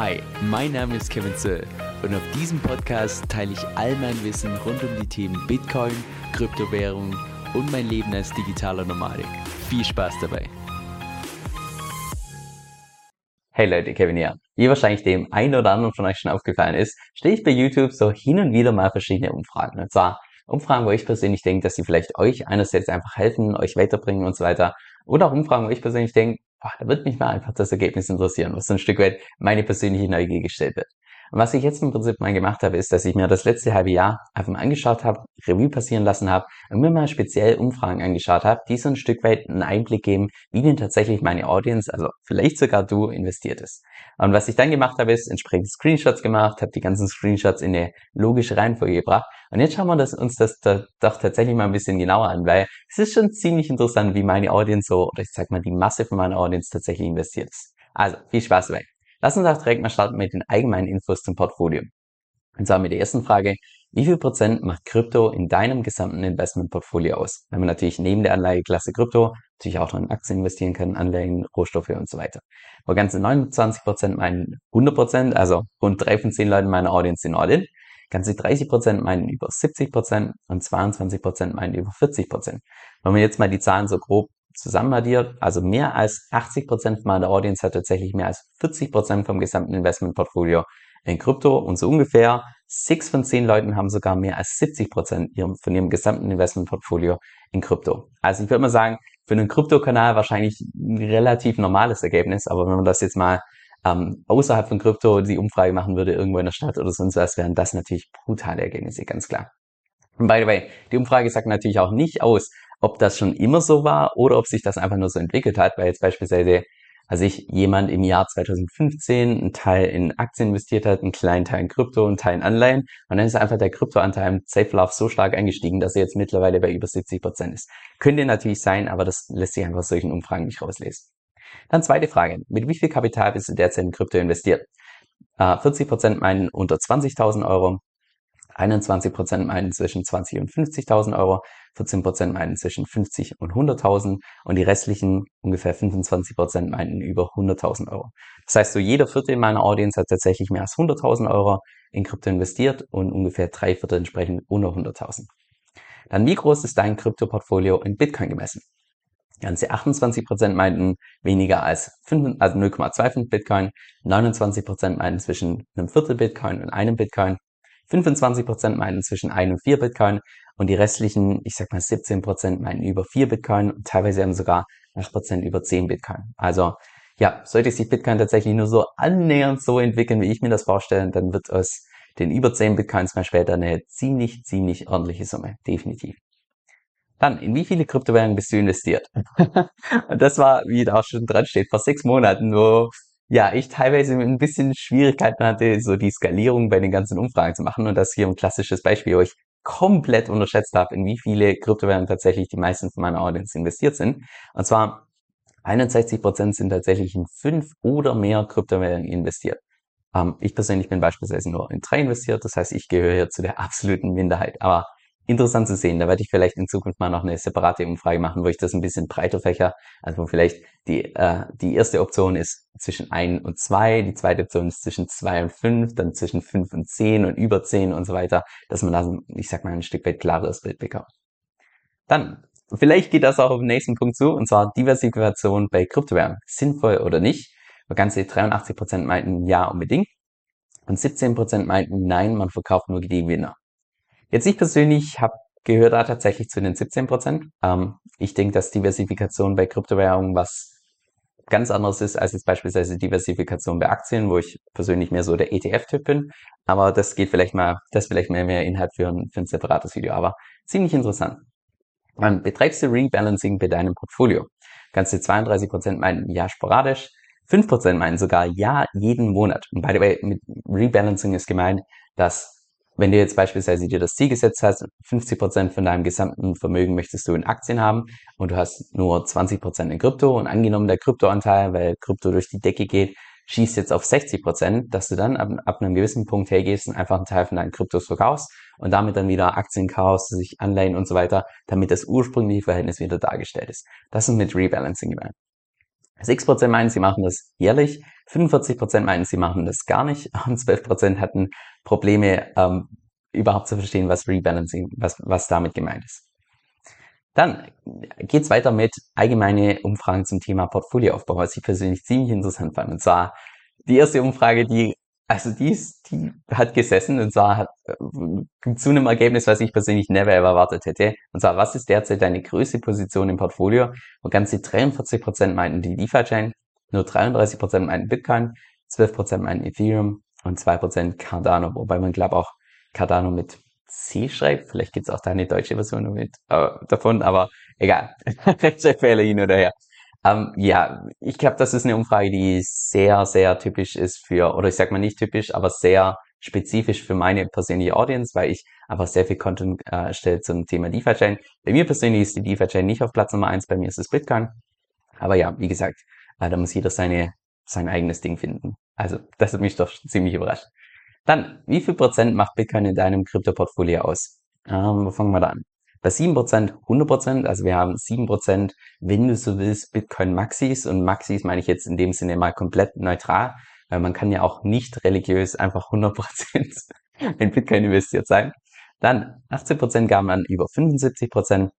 Hi, mein Name ist Kevin Zöll und auf diesem Podcast teile ich all mein Wissen rund um die Themen Bitcoin, Kryptowährung und mein Leben als digitaler Nomadik. Viel Spaß dabei! Hey Leute, Kevin hier. Wie wahrscheinlich dem einen oder anderen von euch schon aufgefallen ist, stehe ich bei YouTube so hin und wieder mal verschiedene Umfragen. Und zwar Umfragen, wo ich persönlich denke, dass sie vielleicht euch einerseits einfach helfen, euch weiterbringen und so weiter. Oder auch Umfragen, wo ich persönlich denke, da wird mich mal einfach das Ergebnis interessieren, was so ein Stück weit meine persönliche Neugier gestellt wird. Und was ich jetzt im Prinzip mal gemacht habe, ist, dass ich mir das letzte halbe Jahr einfach mal angeschaut habe, Revue passieren lassen habe und mir mal speziell Umfragen angeschaut habe, die so ein Stück weit einen Einblick geben, wie denn tatsächlich meine Audience, also vielleicht sogar du, investiert ist. Und was ich dann gemacht habe, ist entsprechend Screenshots gemacht, habe die ganzen Screenshots in eine logische Reihenfolge gebracht. Und jetzt schauen wir das, uns das da, doch tatsächlich mal ein bisschen genauer an, weil es ist schon ziemlich interessant, wie meine Audience so, oder ich sag mal, die Masse von meiner Audience tatsächlich investiert ist. Also, viel Spaß dabei. Lass uns auch direkt mal starten mit den allgemeinen Infos zum Portfolio. Und zwar mit der ersten Frage, wie viel Prozent macht Krypto in deinem gesamten Investmentportfolio aus? Wenn man natürlich neben der Anlageklasse Krypto natürlich auch noch in Aktien investieren kann, Anleihen, Rohstoffe und so weiter. Aber ganze 29 Prozent meinen 100 Prozent, also rund drei von zehn Leuten meiner Audience sind all in. Ganze 30 Prozent meinen über 70 Prozent und 22 Prozent meinen über 40 Prozent. Wenn man jetzt mal die Zahlen so grob zusammen addiert, also mehr als 80 Prozent meiner Audience hat tatsächlich mehr als 40 Prozent vom gesamten Investmentportfolio in Krypto und so ungefähr sechs von zehn Leuten haben sogar mehr als 70 Prozent von ihrem gesamten Investmentportfolio in Krypto. Also ich würde mal sagen, für einen Krypto-Kanal wahrscheinlich ein relativ normales Ergebnis, aber wenn man das jetzt mal ähm, außerhalb von Krypto die Umfrage machen würde, irgendwo in der Stadt oder sonst was, wären das natürlich brutale Ergebnisse, ganz klar. Und by the way, die Umfrage sagt natürlich auch nicht aus, ob das schon immer so war oder ob sich das einfach nur so entwickelt hat, weil jetzt beispielsweise, als ich jemand im Jahr 2015 einen Teil in Aktien investiert hat, einen kleinen Teil in Krypto, einen Teil in Anleihen und dann ist einfach der Kryptoanteil im Safe Love so stark angestiegen, dass er jetzt mittlerweile bei über 70 Prozent ist. Könnte natürlich sein, aber das lässt sich einfach solchen Umfragen nicht rauslesen. Dann zweite Frage. Mit wie viel Kapital bist du derzeit in Krypto investiert? 40 äh, Prozent meinen unter 20.000 Euro, 21% meinen zwischen 20 und 50.000 Euro, 14% meinen zwischen 50 und 100.000 und die restlichen ungefähr 25% meinen über 100.000 Euro. Das heißt, so jeder Vierte in meiner Audience hat tatsächlich mehr als 100.000 Euro in Krypto investiert und ungefähr drei Viertel entsprechend unter 100.000. Dann, wie groß ist dein Krypto-Portfolio in Bitcoin gemessen? Ganze 28% meinten weniger als 5, also 0,25 Bitcoin, 29% meinten zwischen einem Viertel Bitcoin und einem Bitcoin 25% meinen zwischen 1 und 4 Bitcoin und die restlichen, ich sag mal 17% meinen über 4 Bitcoin und teilweise haben sogar 8% über 10 Bitcoin. Also ja, sollte sich Bitcoin tatsächlich nur so annähernd so entwickeln, wie ich mir das vorstelle, dann wird aus den über 10 Bitcoins mal später eine ziemlich, ziemlich ordentliche Summe. Definitiv. Dann, in wie viele Kryptowährungen bist du investiert? und das war, wie da auch schon dran steht, vor sechs Monaten, wo ja, ich teilweise ein bisschen Schwierigkeiten hatte, so die Skalierung bei den ganzen Umfragen zu machen und das hier ein klassisches Beispiel, wo ich komplett unterschätzt habe, in wie viele Kryptowährungen tatsächlich die meisten von meiner Audience investiert sind. Und zwar 61 Prozent sind tatsächlich in fünf oder mehr Kryptowährungen investiert. Ähm, ich persönlich bin beispielsweise nur in drei investiert, das heißt, ich gehöre hier zu der absoluten Minderheit. Aber interessant zu sehen. Da werde ich vielleicht in Zukunft mal noch eine separate Umfrage machen, wo ich das ein bisschen breiter fächer. Also wo vielleicht die, äh, die erste Option ist zwischen ein und zwei, die zweite Option ist zwischen zwei und fünf, dann zwischen fünf und zehn und über zehn und so weiter, dass man da, ich sag mal, ein Stück weit klareres Bild bekommt. Dann, vielleicht geht das auch auf den nächsten Punkt zu, und zwar Diversifikation bei Kryptowährungen. Sinnvoll oder nicht? Ganze 83% meinten ja unbedingt und 17% meinten nein, man verkauft nur die Gewinner. Jetzt ich persönlich habe gehört da tatsächlich zu den 17 Prozent. Ähm, ich denke, dass Diversifikation bei Kryptowährungen was ganz anderes ist als jetzt beispielsweise Diversifikation bei Aktien, wo ich persönlich mehr so der ETF-Typ bin. Aber das geht vielleicht mal, das vielleicht mehr, mehr Inhalt für ein, für ein separates Video. Aber ziemlich interessant. Ähm, betreibst du Rebalancing bei deinem Portfolio? Ganze 32 Prozent meinen ja sporadisch, 5% meinen sogar ja jeden Monat. Und by the way, mit Rebalancing ist gemeint, dass wenn du jetzt beispielsweise dir das Ziel gesetzt hast, 50 Prozent von deinem gesamten Vermögen möchtest du in Aktien haben und du hast nur 20 Prozent in Krypto und angenommen der Kryptoanteil, weil Krypto durch die Decke geht, schießt jetzt auf 60%, Prozent, dass du dann ab, ab einem gewissen Punkt hergehst und einfach einen Teil von deinen Kryptos verkaufst und damit dann wieder Aktien kaufst, sich Anleihen und so weiter, damit das ursprüngliche Verhältnis wieder dargestellt ist. Das ist mit Rebalancing gemeint. 6% meinen, sie machen das jährlich, 45% meinen, sie machen das gar nicht und 12% hatten Probleme, ähm, überhaupt zu verstehen, was Rebalancing, was, was damit gemeint ist. Dann geht's weiter mit allgemeine Umfragen zum Thema Portfolioaufbau, was ich persönlich ziemlich interessant fand. Und zwar die erste Umfrage, die also die, ist, die hat gesessen und zwar hat äh, zu einem Ergebnis, was ich persönlich never ever erwartet hätte. Und zwar, was ist derzeit deine größte Position im Portfolio? Wo ganze 43% meinten die DeFi-Chain, nur 33% meinten Bitcoin, 12% meinten Ethereum und 2% Cardano, wobei man glaube auch Cardano mit C schreibt. Vielleicht gibt's auch da eine deutsche Version mit, äh, davon, aber egal. Rechtschreibfehler hin oder her. Ähm, ja, ich glaube, das ist eine Umfrage, die sehr, sehr typisch ist für, oder ich sag mal nicht typisch, aber sehr spezifisch für meine persönliche Audience, weil ich einfach sehr viel Content äh, zum Thema DeFi-Chain. Bei mir persönlich ist die DeFi-Chain nicht auf Platz Nummer eins, bei mir ist es Bitcoin. Aber ja, wie gesagt, äh, da muss jeder seine, sein eigenes Ding finden. Also, das hat mich doch ziemlich überrascht. Dann, wie viel Prozent macht Bitcoin in deinem Krypto-Portfolio aus? Ähm, wo fangen wir da an? Bei 7% 100%, also wir haben 7%, wenn du so willst, Bitcoin Maxis und Maxis meine ich jetzt in dem Sinne mal komplett neutral, weil man kann ja auch nicht religiös einfach 100% in Bitcoin investiert sein. Dann 18% gaben an über 75%,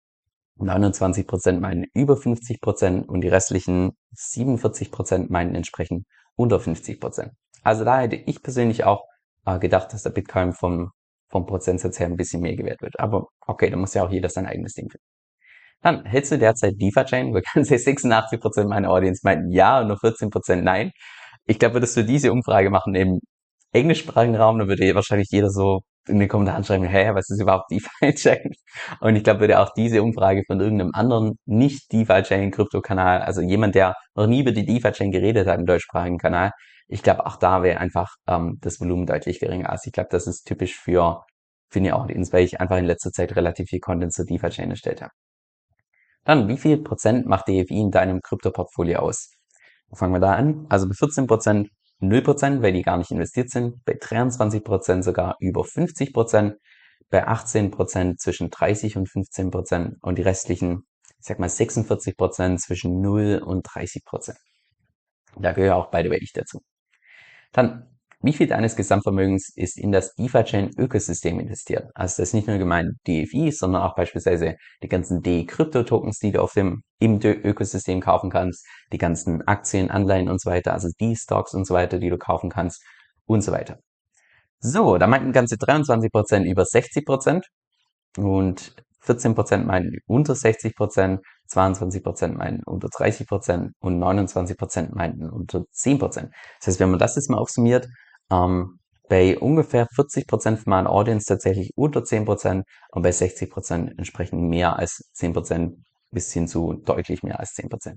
29% meinen über 50% und die restlichen 47% meinen entsprechend unter 50%. Also da hätte ich persönlich auch äh, gedacht, dass der Bitcoin vom vom Prozentsatz her ein bisschen mehr gewährt wird. Aber okay, da muss ja auch jeder sein eigenes Ding finden. Dann hältst du derzeit DeFi-Chain? Können sehen, 86% meiner Audience meinten ja und nur 14% nein. Ich glaube, würdest du diese Umfrage machen im englischsprachigen Raum, dann würde wahrscheinlich jeder so in den Kommentaren schreiben, hä, was ist überhaupt DeFi-Chain? Und ich glaube, würde auch diese Umfrage von irgendeinem anderen nicht DeFi-Chain-Krypto-Kanal, also jemand, der noch nie über die DeFi-Chain geredet hat im deutschsprachigen Kanal, ich glaube, auch da wäre einfach ähm, das Volumen deutlich geringer. Also ich glaube, das ist typisch für, für eine Audience, weil ich einfach in letzter Zeit relativ viel Content zur DeFi-Chain erstellt habe. Dann, wie viel Prozent macht DFI in deinem Krypto-Portfolio aus? Fangen wir da an. Also bei 14 Prozent 0 Prozent, weil die gar nicht investiert sind. Bei 23 Prozent sogar über 50 Prozent. Bei 18 Prozent zwischen 30 und 15 Prozent und die restlichen, ich sag mal 46 Prozent zwischen 0 und 30 Prozent. Da gehöre auch beide ich dazu. Dann, wie viel deines Gesamtvermögens ist in das DeFi-Chain-Ökosystem investiert? Also das ist nicht nur gemeint DFI, sondern auch beispielsweise die ganzen D-Krypto-Tokens, die du auf dem im Ökosystem kaufen kannst, die ganzen Aktien, Anleihen und so weiter, also D-Stocks und so weiter, die du kaufen kannst und so weiter. So, da meinten ganze 23% über 60% und 14% meinen unter 60%, 22% meinen unter 30% und 29% meinten unter 10%. Das heißt, wenn man das jetzt mal aufsummiert, ähm, bei ungefähr 40% von meiner Audience tatsächlich unter 10% und bei 60% entsprechend mehr als 10% bis hin zu deutlich mehr als 10%.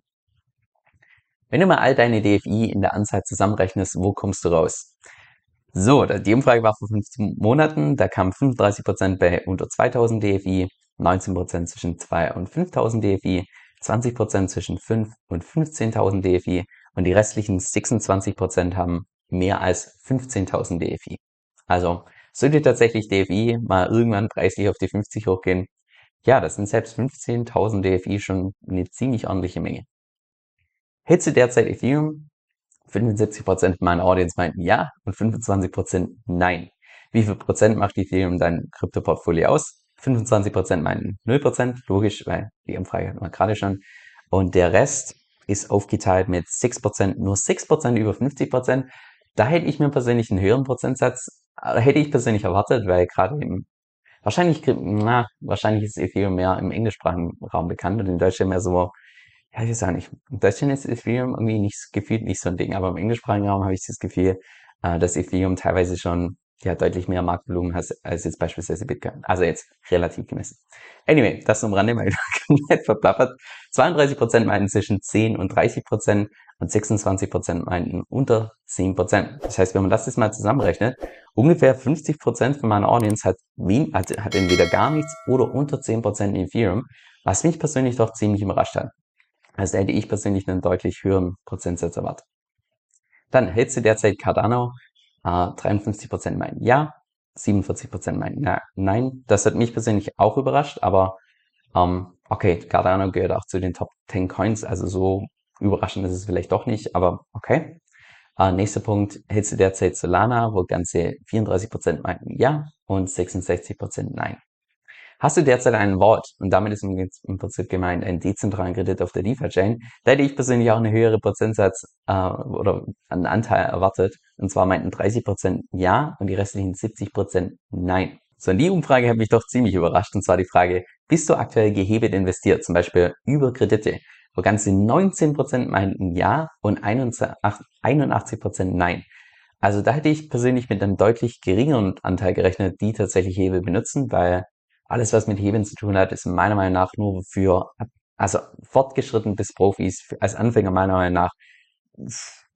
Wenn du mal all deine DFI in der Anzahl zusammenrechnest, wo kommst du raus? So, die Umfrage war vor 15 Monaten, da kamen 35% bei unter 2000 DFI, 19% zwischen 2 und 5000 DFI, 20% zwischen 5 und 15.000 DFI und die restlichen 26% haben mehr als 15.000 DFI. Also sollte tatsächlich DFI mal irgendwann preislich auf die 50 hochgehen, ja, das sind selbst 15.000 DFI schon eine ziemlich ordentliche Menge. Du derzeit Ethereum? 75% meiner Audience meinten ja und 25% nein. Wie viel Prozent macht Ethereum dein Krypto-Portfolio aus? 25% meinen 0%, logisch, weil die Umfrage hatten wir gerade schon. Und der Rest ist aufgeteilt mit 6%, nur 6% über 50%. Da hätte ich mir persönlich einen höheren Prozentsatz, äh, hätte ich persönlich erwartet, weil gerade im, wahrscheinlich, na, wahrscheinlich ist Ethereum mehr im englischsprachigen Raum bekannt und in Deutschland mehr so, ja, ich auch nicht, in Deutschland ist Ethereum irgendwie nicht, gefühlt nicht so ein Ding, aber im englischsprachigen Raum habe ich das Gefühl, äh, dass Ethereum teilweise schon ja deutlich mehr Marktvolumen hast als jetzt beispielsweise Bitcoin. Also jetzt relativ gemessen. Anyway, das zum Rande mal komplett verplappert. 32% meinten zwischen 10 und 30% und 26% meinten unter 10%. Das heißt, wenn man das jetzt mal zusammenrechnet, ungefähr 50% von meiner Audience hat, wen, hat, hat entweder gar nichts oder unter 10% in Ethereum, was mich persönlich doch ziemlich überrascht hat. Also hätte ich persönlich einen deutlich höheren Prozentsatz erwartet. Dann hältst du derzeit Cardano äh, 53% meinen ja, 47% meinen na, nein. Das hat mich persönlich auch überrascht, aber ähm, okay, Cardano gehört auch zu den Top 10 Coins, also so überraschend ist es vielleicht doch nicht, aber okay. Äh, nächster Punkt, hältst du derzeit Solana, wo ganze 34% meinten ja und 66% nein. Hast du derzeit einen Wort, und damit ist im Prinzip gemeint einen dezentralen Kredit auf der DeFi-Chain, da hätte ich persönlich auch eine höhere Prozentsatz äh, oder einen Anteil erwartet. Und zwar meinten 30% ja und die restlichen 70% nein. So, und die Umfrage hat mich doch ziemlich überrascht. Und zwar die Frage, bist du aktuell gehebelt investiert, zum Beispiel über Kredite? Wo ganze 19% meinten ja und 81% nein. Also da hätte ich persönlich mit einem deutlich geringeren Anteil gerechnet, die tatsächlich Hebel benutzen, weil alles, was mit Hebeln zu tun hat, ist meiner Meinung nach nur für, also fortgeschritten bis Profis, als Anfänger meiner Meinung nach,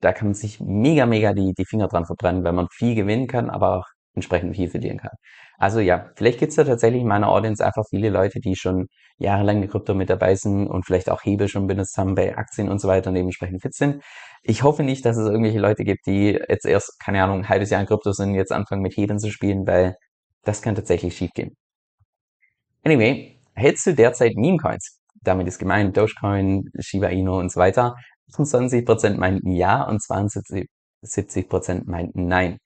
da kann man sich mega, mega die, die Finger dran verbrennen, weil man viel gewinnen kann, aber auch entsprechend viel verlieren kann. Also ja, vielleicht gibt's da tatsächlich in meiner Audience einfach viele Leute, die schon jahrelang in Krypto mit dabei sind und vielleicht auch Hebel schon benutzt haben bei Aktien und so weiter und dementsprechend fit sind. Ich hoffe nicht, dass es irgendwelche Leute gibt, die jetzt erst, keine Ahnung, ein halbes Jahr in Krypto sind, jetzt anfangen mit Hebeln zu spielen, weil das kann tatsächlich schiefgehen. Anyway, hältst du derzeit Meme-Coins? Damit ist gemeint Dogecoin, Shiba Inu und so weiter. 25% meinten ja und 72% meinten nein.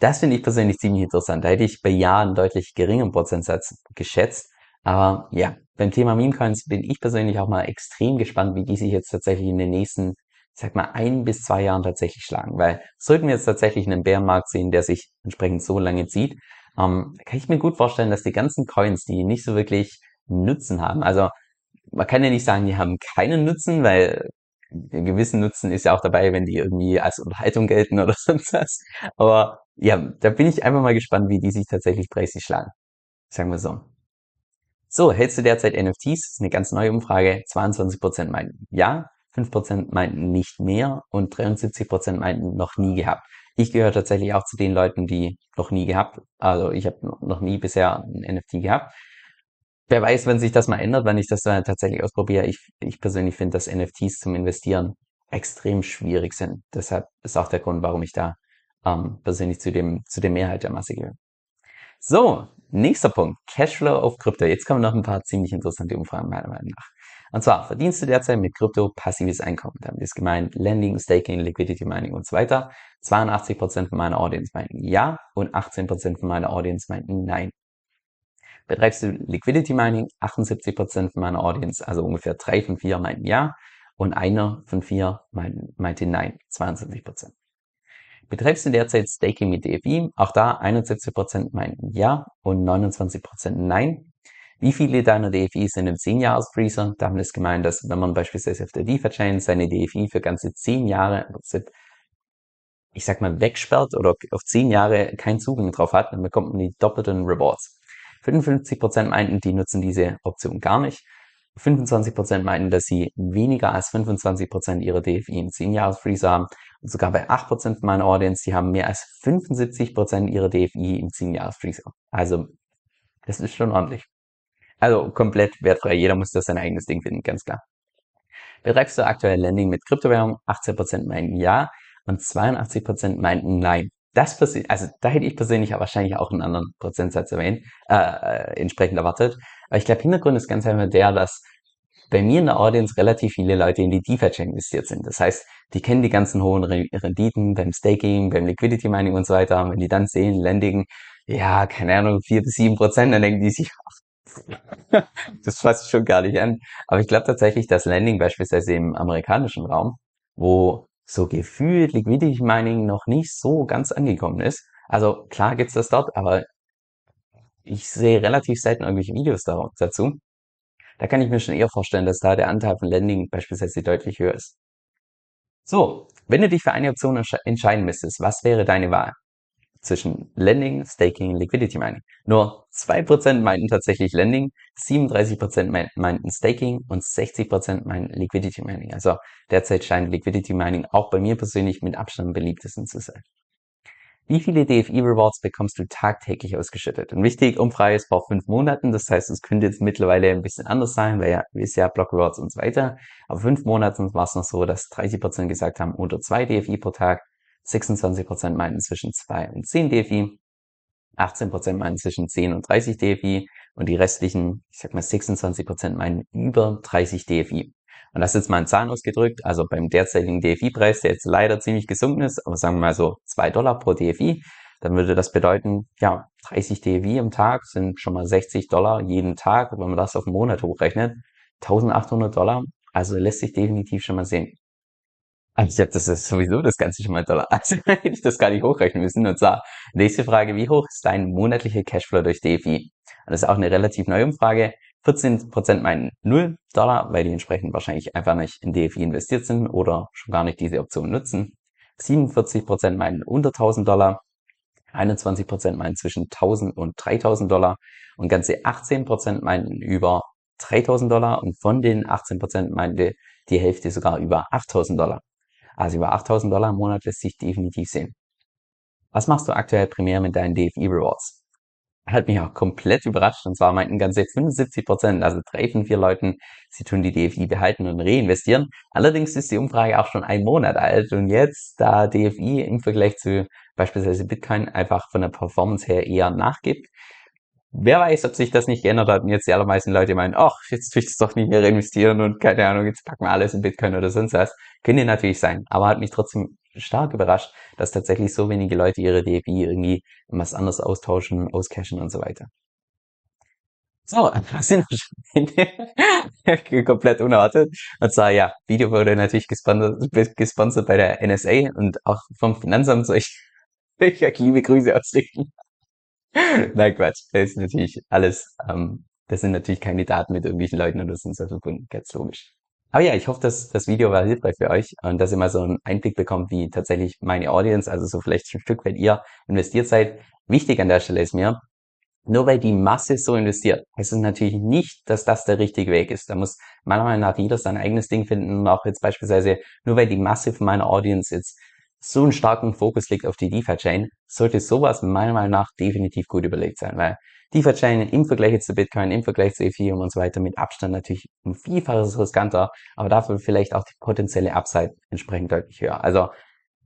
Das finde ich persönlich ziemlich interessant. Da hätte ich bei Ja einen deutlich geringeren Prozentsatz geschätzt. Aber ja, beim Thema Meme-Coins bin ich persönlich auch mal extrem gespannt, wie die sich jetzt tatsächlich in den nächsten, ich sag mal, ein bis zwei Jahren tatsächlich schlagen. Weil sollten wir jetzt tatsächlich einen Bärenmarkt sehen, der sich entsprechend so lange zieht, ähm, kann ich mir gut vorstellen, dass die ganzen Coins, die nicht so wirklich Nutzen haben, also man kann ja nicht sagen, die haben keinen Nutzen, weil einen gewissen Nutzen ist ja auch dabei, wenn die irgendwie als Unterhaltung gelten oder sonst was. Aber ja, da bin ich einfach mal gespannt, wie die sich tatsächlich preislich schlagen. Sagen wir so. So, hältst du derzeit NFTs? Das ist eine ganz neue Umfrage. 22% meinten ja, 5% meinten nicht mehr und 73% meinten noch nie gehabt. Ich gehöre tatsächlich auch zu den Leuten, die noch nie gehabt. Also ich habe noch nie bisher ein NFT gehabt. Wer weiß, wenn sich das mal ändert, wenn ich das dann tatsächlich ausprobiere. Ich, ich persönlich finde, dass NFTs zum Investieren extrem schwierig sind. Deshalb ist auch der Grund, warum ich da ähm, persönlich zu dem zu der Mehrheit der Masse gehöre. So, nächster Punkt. Cashflow auf Krypto. Jetzt kommen noch ein paar ziemlich interessante Umfragen meiner Meinung nach. Und zwar verdienst du derzeit mit Krypto passives Einkommen. Damit ist gemeint Lending, Staking, Liquidity Mining und so weiter. 82% von meiner Audience meinten ja und 18% von meiner Audience meinten nein. Betreibst du Liquidity Mining? 78% von meiner Audience, also ungefähr drei von vier meinten ja und einer von vier meinte nein, 22%. Betreibst du derzeit Staking mit DFI? Auch da 71% meinten ja und 29% nein. Wie viele deiner DFI sind im 10-Jahres-Freezer? Damit ist gemeint, dass wenn man beispielsweise auf der DeFi-Chain seine DFI für ganze 10 Jahre Prinzip, ich sag mal, wegsperrt oder auf 10 Jahre keinen Zugang drauf hat, dann bekommt man die doppelten Rewards. 55% meinten, die nutzen diese Option gar nicht. 25% meinten, dass sie weniger als 25% ihrer DFI im 10-Jahres-Freezer haben. Und sogar bei 8% meiner Audience, die haben mehr als 75% ihrer DFI im 10-Jahres-Freezer. Also, das ist schon ordentlich. Also komplett wertfrei. Jeder muss das sein eigenes Ding finden, ganz klar. Betreibst du aktuell Landing mit Kryptowährung? 18% meinten ja und 82% meinten nein. Das also da hätte ich persönlich aber wahrscheinlich auch einen anderen Prozentsatz erwähnt, äh, äh, entsprechend erwartet. Aber ich glaube, Hintergrund ist ganz einfach der, dass bei mir in der Audience relativ viele Leute in die DeFi-Chain investiert sind. Das heißt, die kennen die ganzen hohen Renditen beim Staking, beim Liquidity Mining und so weiter. Und wenn die dann sehen, Landing, ja, keine Ahnung, vier bis sieben Prozent, dann denken die sich, das fasst schon gar nicht an. Aber ich glaube tatsächlich, dass Landing beispielsweise im amerikanischen Raum, wo so gefühlt Liquidity Mining noch nicht so ganz angekommen ist. Also klar gibt's das dort, aber ich sehe relativ selten irgendwelche Videos dazu. Da kann ich mir schon eher vorstellen, dass da der Anteil von Landing beispielsweise deutlich höher ist. So, wenn du dich für eine Option entscheiden müsstest, was wäre deine Wahl? Zwischen Lending, Staking, Liquidity Mining. Nur 2% meinten tatsächlich Lending, 37% meinten Staking und 60% meinten Liquidity Mining. Also derzeit scheint Liquidity Mining auch bei mir persönlich mit Abstand am beliebtesten zu sein. Wie viele DFI Rewards bekommst du tagtäglich ausgeschüttet? Und wichtig, Umfrage ist vor fünf Monaten. Das heißt, es könnte jetzt mittlerweile ein bisschen anders sein, weil ja, ist ja Block Rewards und so weiter. Aber fünf Monaten war es noch so, dass 30% gesagt haben, unter zwei DFI pro Tag. 26% meinten zwischen 2 und 10 DFI, 18% meinten zwischen 10 und 30 DFI und die restlichen, ich sag mal 26% meinen über 30 DFI. Und das ist jetzt mal in Zahlen ausgedrückt, also beim derzeitigen DFI-Preis, der jetzt leider ziemlich gesunken ist, aber sagen wir mal so zwei Dollar pro DFI, dann würde das bedeuten, ja, 30 DFI im Tag sind schon mal 60 Dollar jeden Tag. Wenn man das auf einen Monat hochrechnet, 1800 Dollar, also lässt sich definitiv schon mal sehen. Also ich glaube, das ist sowieso das Ganze schon mal Dollar. Also hätte ich das gar nicht hochrechnen müssen. Und zwar, nächste Frage, wie hoch ist dein monatlicher Cashflow durch DFI? Und das ist auch eine relativ neue Umfrage. 14% meinen 0 Dollar, weil die entsprechend wahrscheinlich einfach nicht in DFI investiert sind oder schon gar nicht diese Option nutzen. 47% meinen unter 1000 Dollar. 21% meinen zwischen 1000 und 3000 Dollar. Und ganze 18% meinten über 3000 Dollar. Und von den 18% meinte die Hälfte sogar über 8000 Dollar. Also über 8000 Dollar im Monat lässt sich definitiv sehen. Was machst du aktuell primär mit deinen DFI Rewards? Hat mich auch komplett überrascht und zwar meinten ganze 75 Prozent, also drei von vier Leuten, sie tun die DFI behalten und reinvestieren. Allerdings ist die Umfrage auch schon ein Monat alt und jetzt, da DFI im Vergleich zu beispielsweise Bitcoin einfach von der Performance her eher nachgibt, Wer weiß, ob sich das nicht geändert hat und jetzt die allermeisten Leute meinen, ach, jetzt tue ich das doch nicht mehr reinvestieren und keine Ahnung, jetzt packen wir alles in Bitcoin oder sonst was. Könnte natürlich sein, aber hat mich trotzdem stark überrascht, dass tatsächlich so wenige Leute ihre DFI irgendwie was anderes austauschen, auscashen und so weiter. So, was sind wir komplett unerwartet. Und zwar, ja, Video wurde natürlich gesponsert, gesponsert bei der NSA und auch vom Finanzamt soll ich, ich liebe Grüße ausrichten. Nein, Quatsch. Das ist natürlich alles, ähm, das sind natürlich keine Daten mit irgendwelchen Leuten oder sonst was verbunden, ganz logisch. Aber ja, ich hoffe, dass das Video war hilfreich für euch und dass ihr mal so einen Einblick bekommt, wie tatsächlich meine Audience, also so vielleicht ein Stück weit ihr investiert seid. Wichtig an der Stelle ist mir, nur weil die Masse so investiert, heißt es natürlich nicht, dass das der richtige Weg ist. Da muss meiner Meinung nach jeder sein eigenes Ding finden und auch jetzt beispielsweise, nur weil die Masse von meiner Audience jetzt so einen starken Fokus liegt auf die DeFi-Chain, sollte sowas meiner Meinung nach definitiv gut überlegt sein, weil DeFi-Chain im Vergleich zu Bitcoin, im Vergleich zu Ethereum und so weiter mit Abstand natürlich ein Vielfaches riskanter, aber dafür vielleicht auch die potenzielle Upside entsprechend deutlich höher. Also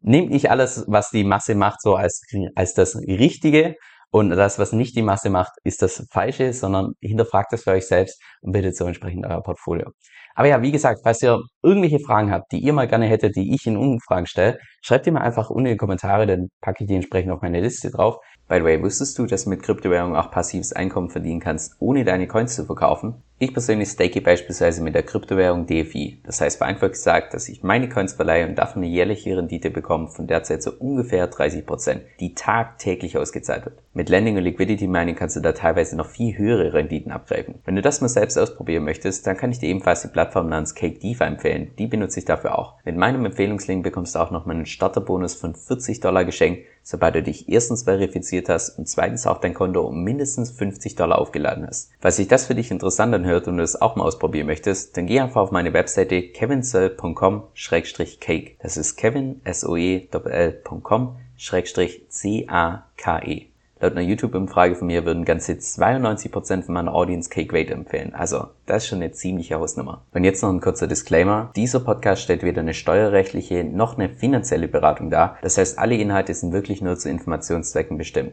nehmt nicht alles, was die Masse macht, so als, als das Richtige und das, was nicht die Masse macht, ist das Falsche, sondern hinterfragt das für euch selbst und bildet so entsprechend euer Portfolio. Aber ja, wie gesagt, falls ihr irgendwelche Fragen habt, die ihr mal gerne hättet, die ich in Umfragen stelle, schreibt die mal einfach unten in die Kommentare, dann packe ich die entsprechend auf meine Liste drauf. By the way, wusstest du, dass du mit Kryptowährungen auch passives Einkommen verdienen kannst, ohne deine Coins zu verkaufen? Ich persönlich stake beispielsweise mit der Kryptowährung DFI. Das heißt vereinfacht gesagt, dass ich meine Coins verleihe und davon eine jährliche Rendite bekomme von derzeit so ungefähr 30%, die tagtäglich ausgezahlt wird. Mit Lending und Liquidity Mining kannst du da teilweise noch viel höhere Renditen abgreifen. Wenn du das mal selbst ausprobieren möchtest, dann kann ich dir ebenfalls die Plattform namens Cake DeFi empfehlen. Die benutze ich dafür auch. Mit meinem Empfehlungslink bekommst du auch noch einen Starterbonus von 40 Dollar geschenkt sobald du dich erstens verifiziert hast und zweitens auch dein Konto um mindestens 50 Dollar aufgeladen hast. Falls sich das für dich interessant anhört und du es auch mal ausprobieren möchtest, dann geh einfach auf meine Webseite kevinsoe.com-cake. Das ist kevin, c-a-k-e. Laut einer YouTube-Umfrage von mir würden ganze 92% von meiner Audience Cake Weight empfehlen. Also, das ist schon eine ziemliche Hausnummer. Und jetzt noch ein kurzer Disclaimer. Dieser Podcast stellt weder eine steuerrechtliche noch eine finanzielle Beratung dar. Das heißt, alle Inhalte sind wirklich nur zu Informationszwecken bestimmt.